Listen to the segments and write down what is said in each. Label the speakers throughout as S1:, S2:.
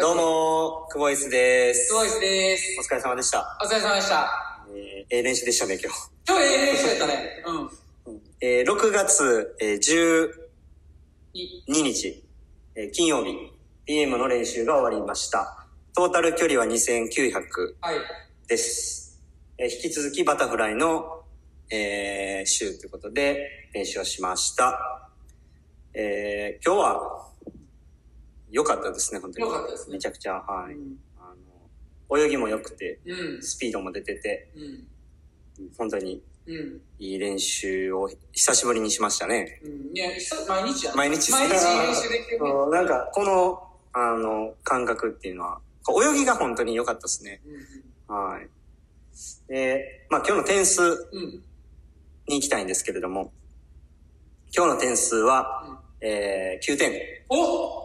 S1: どうも、クボイスです。
S2: すごいです
S1: お。疲れ様でした。
S2: お疲れ様でした。
S1: えー、ええ練習でしたね、今
S2: 今日ええ練習やったね。うん。
S1: 日。えー、6月、えー、
S2: い
S1: 12日、えー金曜日、PM の練習が終わりました。トータル距離は2900
S2: はい。
S1: です。えー引き続きバタフライの、えー、週ということで練習をしました。えー、今日は良かったですね、本当に。
S2: 良かったですね
S1: めちゃくちゃ、はい。
S2: うん。
S1: あの、泳ぎも良くて、
S2: うん。
S1: スピードも出てて、
S2: うん。
S1: 本当に
S2: うん。
S1: いい練習を久しぶりにしましたね。
S2: うん。いや、久毎日
S1: 毎日
S2: 毎日練習できてるね。
S1: なんか、この、あの、感覚っていうのは、泳ぎが本当に良かったですね。はい。で、まあ今日の点数。に行きたいんですけれども、今日の点数は、えー、9点。
S2: お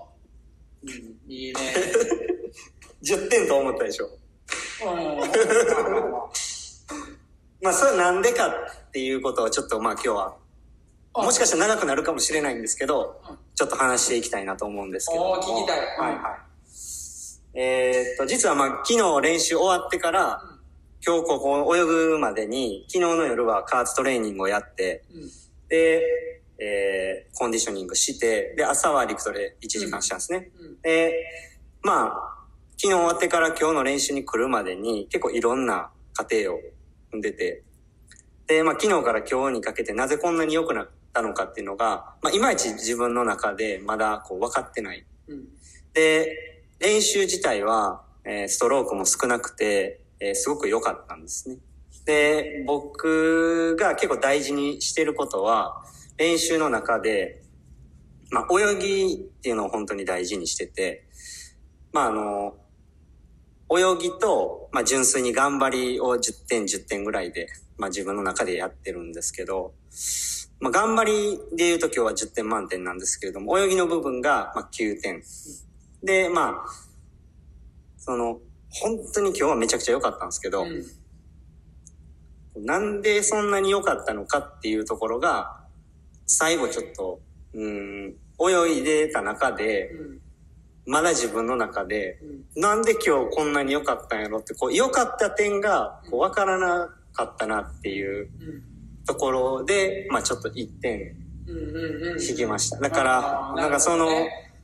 S2: うん。いいね。
S1: 10点と思ったでしょ。
S2: うん。
S1: まあそれはなんでかっていうことをちょっとまあ今日は、もしかしたら長くなるかもしれないんですけど、ちょっと話していきたいなと思うんですけど
S2: 聞きたい
S1: はいはい。えーっと、実はまあ昨日練習終わってから、今日ここ泳ぐまでに、昨日の夜は加圧トレーニングをやって、
S2: うん。
S1: で、えー、コンディショニングして、で、朝は陸トレ1時間したんですね。
S2: うん。
S1: で、まあ、昨日終わってから今日の練習に来るまでに結構いろんな過程を踏んでて、で、まあ昨日から今日にかけてなぜこんなに良くなったのかっていうのが、まあいまいち自分の中でまだこう分かってない。
S2: うん。
S1: で、練習自体は、えーストロークも少なくて、えーすごく良かったんですね。で、僕が結構大事にしてることは、練習の中で、まあ、泳ぎっていうのを本当に大事にしてて、まあ、あの、泳ぎと、まあ、純粋に頑張りを10点、10点ぐらいで、まあ、自分の中でやってるんですけど、まあ、頑張りで言うと今日は10点満点なんですけれども、泳ぎの部分が、まあ、9点。で、まあ、その、本当に今日はめちゃくちゃ良かったんですけど、
S2: うん。
S1: なんでそんなに良かったのかっていうところが、最後ちょっと、うん、泳いでた中で、
S2: うん。
S1: まだ自分の中で、
S2: うん。
S1: なんで今日こんなに良かったんやろって、こう、良かった点が、こう、わからなかったなっていう
S2: うん。
S1: ところで、まあちょっと1点。引きました。だからなんかその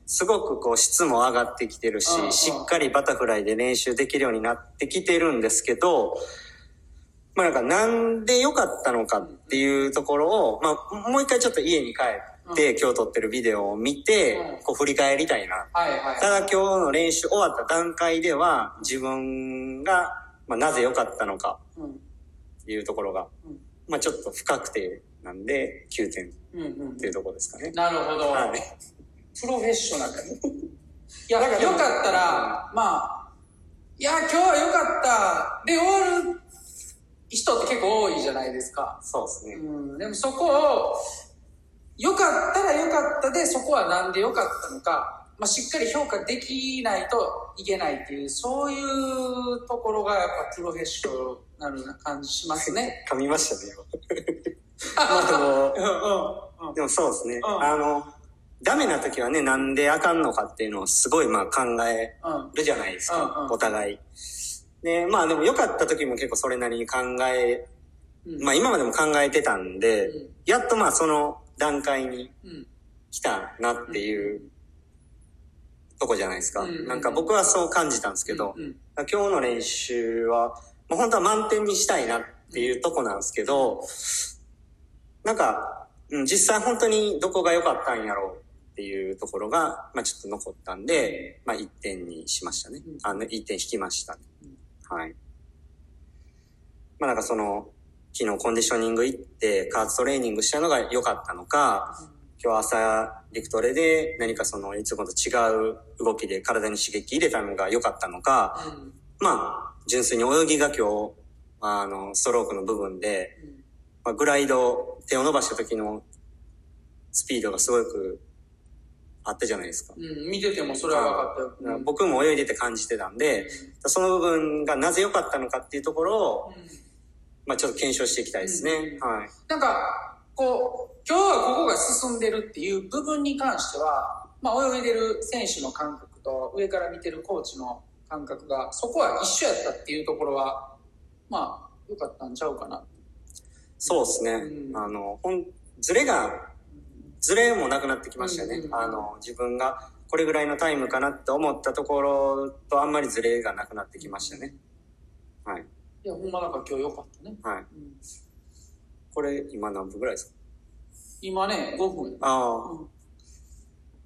S1: すごくこう質も上がってきてるししっかりバタフライで練習できるようになってきてるんですけど、まあなんかなんで良かったのかっていうところを、まあもう一回ちょっと家に帰って今日撮ってるビデオを見て
S2: うん、
S1: こう振り返りたいな。
S2: はいはい。
S1: ただ今日の練習終わった段階では自分が、まあなぜ良かったのか
S2: うん。
S1: っていうところが
S2: うん、
S1: まあちょっと不確定なんで9点っ
S2: うん。うん
S1: ていうところですかね。
S2: なるほど。
S1: はい。
S2: プロフェッショナル。いや、よかったら、まあ、いや、今日はよかった。で、終わる人って結構多いじゃないですか。
S1: そうですね。
S2: うん。でもそこを、よかったらよかったで、そこはなんでよかったのか、まあ、しっかり評価できないといけないっていう、そういうところがやっぱプロフェッショナルな感じしますね。
S1: 噛みましたね、今。まあでも、
S2: うんうんうん。
S1: でもそうですね。
S2: うん
S1: あの、ダメな時はね、なんであかんのかっていうのをすごいまあ考え
S2: うん。
S1: るじゃないですか、お互い。で、まあでも良かった時も結構それなりに考え、
S2: うん。
S1: まあ今までも考えてたんで、
S2: うん
S1: やっとまあその段階に
S2: うん。
S1: 来たなっていうとこじゃないですか。
S2: うん
S1: なんか僕はそう感じたんですけど、
S2: うん。
S1: 今日の練習は、もう本当は満点にしたいなっていうとこなんですけど、なんか、うん、実際本当にどこが良かったんやろうっていうところが、まあちょっと残ったんで、まあ1点にしましたね
S2: うん。
S1: あの、1点引きました。はい。まあなんかその、昨日コンディショニング行って、加圧トレーニングしたのが良かったのか、今日朝、陸トレで何かその、いつもと違う動きで体に刺激入れたのが良かったのか、
S2: うん。
S1: まあ、純粋に泳ぎが今日、あの、ストロークの部分で、
S2: うん
S1: まあ、グライド、手を伸ばした時のスピードがすごくあったじゃないですか。
S2: うん、見ててもそれは分かったよ。うん
S1: 僕も泳いでて感じてたんで、その部分がなぜ良かったのかっていうところを、
S2: うん
S1: まあちょっと検証していきたいですね。
S2: うん
S1: はい。
S2: なんか、こう、今日はここが進んでるっていう部分に関しては、まあ、泳いでる選手の感覚と上から見てるコーチの感覚がそこは一緒やったっていうところはまあ良かったんちゃうかな
S1: そうですね。
S2: うん
S1: あの、ほん、ずれが、ずれもなくなってきましたよね。
S2: うん
S1: あの、自分がこれぐらいのタイムかなって思ったところとあんまりずれがなくなってきましたね。はい。
S2: いやほんまなんか今日良かったね、
S1: はい。
S2: うん
S1: これ今何分ぐらいですか？
S2: 今ね5分
S1: あ
S2: うん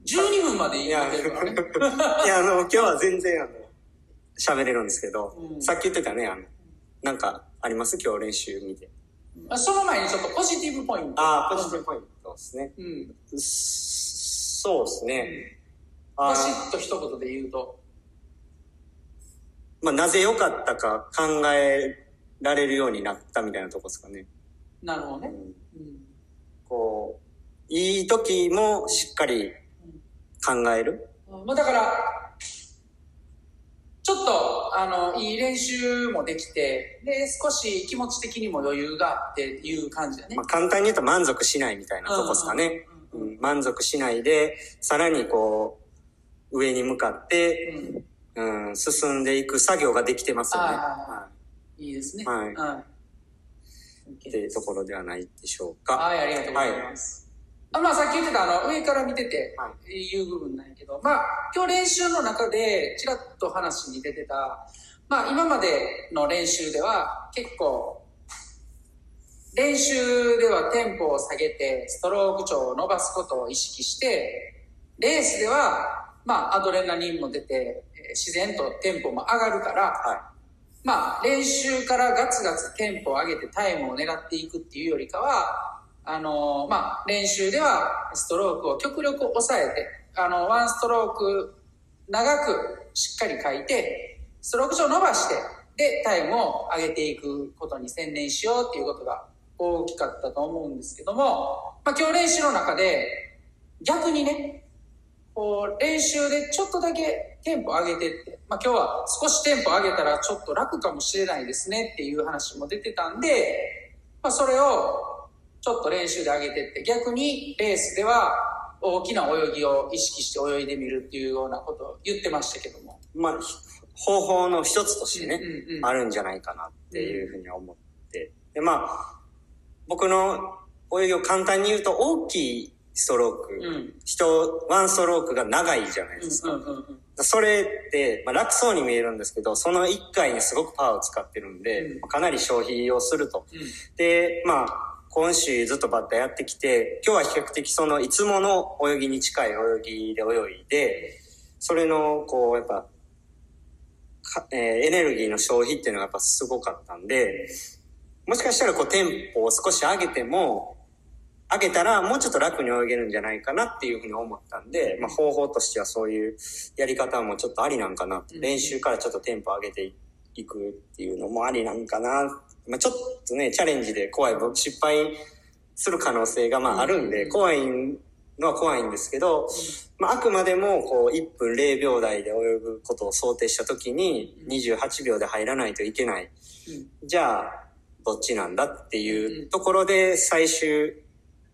S2: 12分まで
S1: あ。い
S2: 言
S1: や、
S2: ね
S1: いや、あの、今日は全然、あの、喋れるんですけど、
S2: うん
S1: さっき言ってたね、あの、なんかあります？今日練習見て。
S2: あその前にちょっとポジティブポイント
S1: ああ、ポジティブポイントですね。
S2: うん。
S1: そうですね。あ
S2: バシ
S1: ー
S2: ッと一言で言うと。
S1: まあ、なぜ良かったか考えられるようになったみたいなとこですかね。
S2: なるほどね、
S1: うん。
S2: うん。
S1: こう、いい時もしっかり考える。
S2: うん。まあ、だから、ちょっと、あの、いい練習もできて、で、少し気持ち的にも余裕があっていう感じだね
S1: まあ、。簡単に言うと満足しないみたいなとこですかね。満足しないで、さらにこう、上に向かって、
S2: うん
S1: うん、進んでいく作業ができてますよね。
S2: はいはいは
S1: はい
S2: いいですね。
S1: はい
S2: はい。
S1: い。っていうところではないでしょうか。
S2: はい、ありがとうございます。あまあ、さっき言ってた、あの、上から見てて
S1: は、
S2: い。う部分なんやけど、まあ、今日練習の中で、ちらっと話に出てた、まあ、今までの練習では、結構、練習ではテンポを下げて、ストローク調を伸ばすことを意識して、レースでは、まあ、アドレナリンも出て、えー自然とテンポも上がるから、
S1: は
S2: まあ、練習からガツガツテンポを上げてタイムを狙っていくっていうよりかは、あのまあ、練習ではストロークを極力抑えて、あの、ワンストローク長くしっかり書いて、ストローク上伸ばして、で、タイムを上げていくことに専念しようっていうことが大きかったと思うんですけども、まあ、今日練習の中で、逆にね、こう、練習でちょっとだけテンポ上げてって、まあ今日は少しテンポ上げたらちょっと楽かもしれないですねっていう話も出てたんで、まあそれをちょっと練習で上げてって、逆にレースでは大きな泳ぎを意識して泳いでみるっていうようなことを言ってましたけども。
S1: い。まあ、ひ方法の一つとしてね、
S2: うんうんうん
S1: あるんじゃないかなっていうふうに思って。で、まあ、僕の泳ぎを簡単に言うと、大きいストローク、
S2: うん。
S1: 人、ワンストロークが長いじゃないですか。
S2: うんうんうん
S1: それって、まあ、楽そうに見えるんですけど、その1回にすごくパワーを使ってるんで、
S2: うん
S1: かなり消費をすると。
S2: うん
S1: で、まあ、今週ずっとバッタやってきて、今日は比較的そのいつもの泳ぎに近い泳ぎで泳いで、それの、こう、やっぱ、かえーエネルギーの消費っていうのがやっぱすごかったんで、もしかしたらこうテンポを少し上げても、上げたらもうちょっと楽に泳げるんじゃないかなっていうふうに思ったんで、まあ方法としてはそういうやり方もちょっとありなんかな。
S2: うん
S1: 練習からちょっとテンポ上げていくっていうのもありなんかな。まあちょっとね、チャレンジで怖い、失敗する可能性がまああるんで、
S2: うん。
S1: 怖いのは怖いんですけど、まあ、あくまでもこう1分0秒台で泳ぐことを想定した時に28秒で入らないといけない。
S2: うん。
S1: じゃあ、どっちなんだっていうところで最終、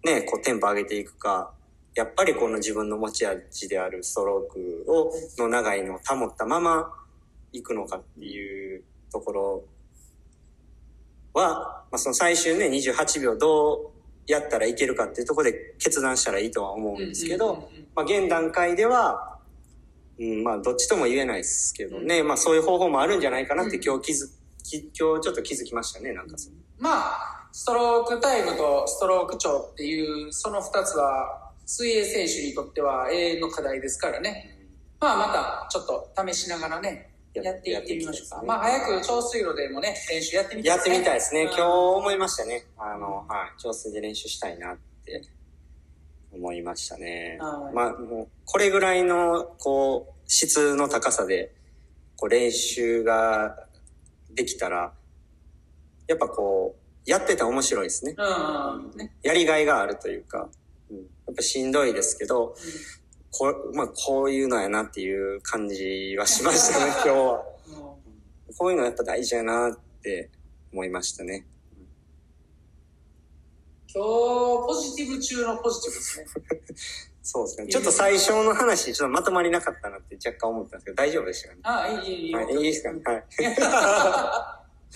S1: ね、こうテンポ上げていくか、やっぱりこの自分の持ち味であるストロークを、の長いのを保ったまま行くのかっていうところは、まあ、その最終ね、28秒どうやったらいけるかっていうところで決断したらいいとは思うんですけど、まあ、現段階では、うん、まあ、どっちとも言えないですけどね、まあ、そういう方法もあるんじゃないかなって今日気づき、今日ちょっと気づきましたね、なんか。その。
S2: まあ、ストロークタイムとストローク長っていう、その二つは、水泳選手にとっては永遠の課題ですからね。まあ、また、ちょっと試しながらね、
S1: や
S2: やっていってみましょうか。
S1: ね
S2: まあ、早く長水路でもね、練習やってみたい
S1: やってみたいですね。
S2: うん
S1: 今日思いましたね。あの、はい。調整で練習したいなって思いましたね。
S2: はい
S1: まあ、もう、これぐらいの、こう、質の高さで、こう、練習ができたら、やっぱこう、やってて面白いですね。
S2: うん、うん、ね。
S1: やりがいがあるというか、うん、やっぱしんどいですけど、こう、まあ、こういうのやなっていう感じはしましたね、今日は。こういうのやっぱ大事やなって思いましたね。
S2: う今日、ポジティブ中のポジティブですね。
S1: そうですね。ちょっと最初の話、ちょっとまとまりなかったなって若干思ったんですけど、大丈夫でしたかね？
S2: ああ、いい、いい、いい。
S1: はい、いいですか？ね。はい。
S2: はい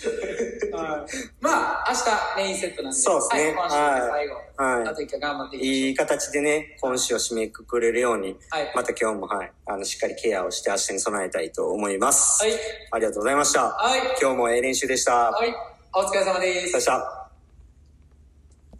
S2: まあ、明日メインセットなんで。
S1: そうですね
S2: はい、今週で最後。
S1: はい
S2: あと一回頑張っていきましょう
S1: いい形でね、今週を締めくくれるように、
S2: はい。
S1: また今日もはい、あの、しっかりケアをして明日に備えたいと思います。
S2: はい。
S1: ありがとうございました。
S2: はい。
S1: 今日もええ練習でした。
S2: はい。お疲れ様です
S1: で。した。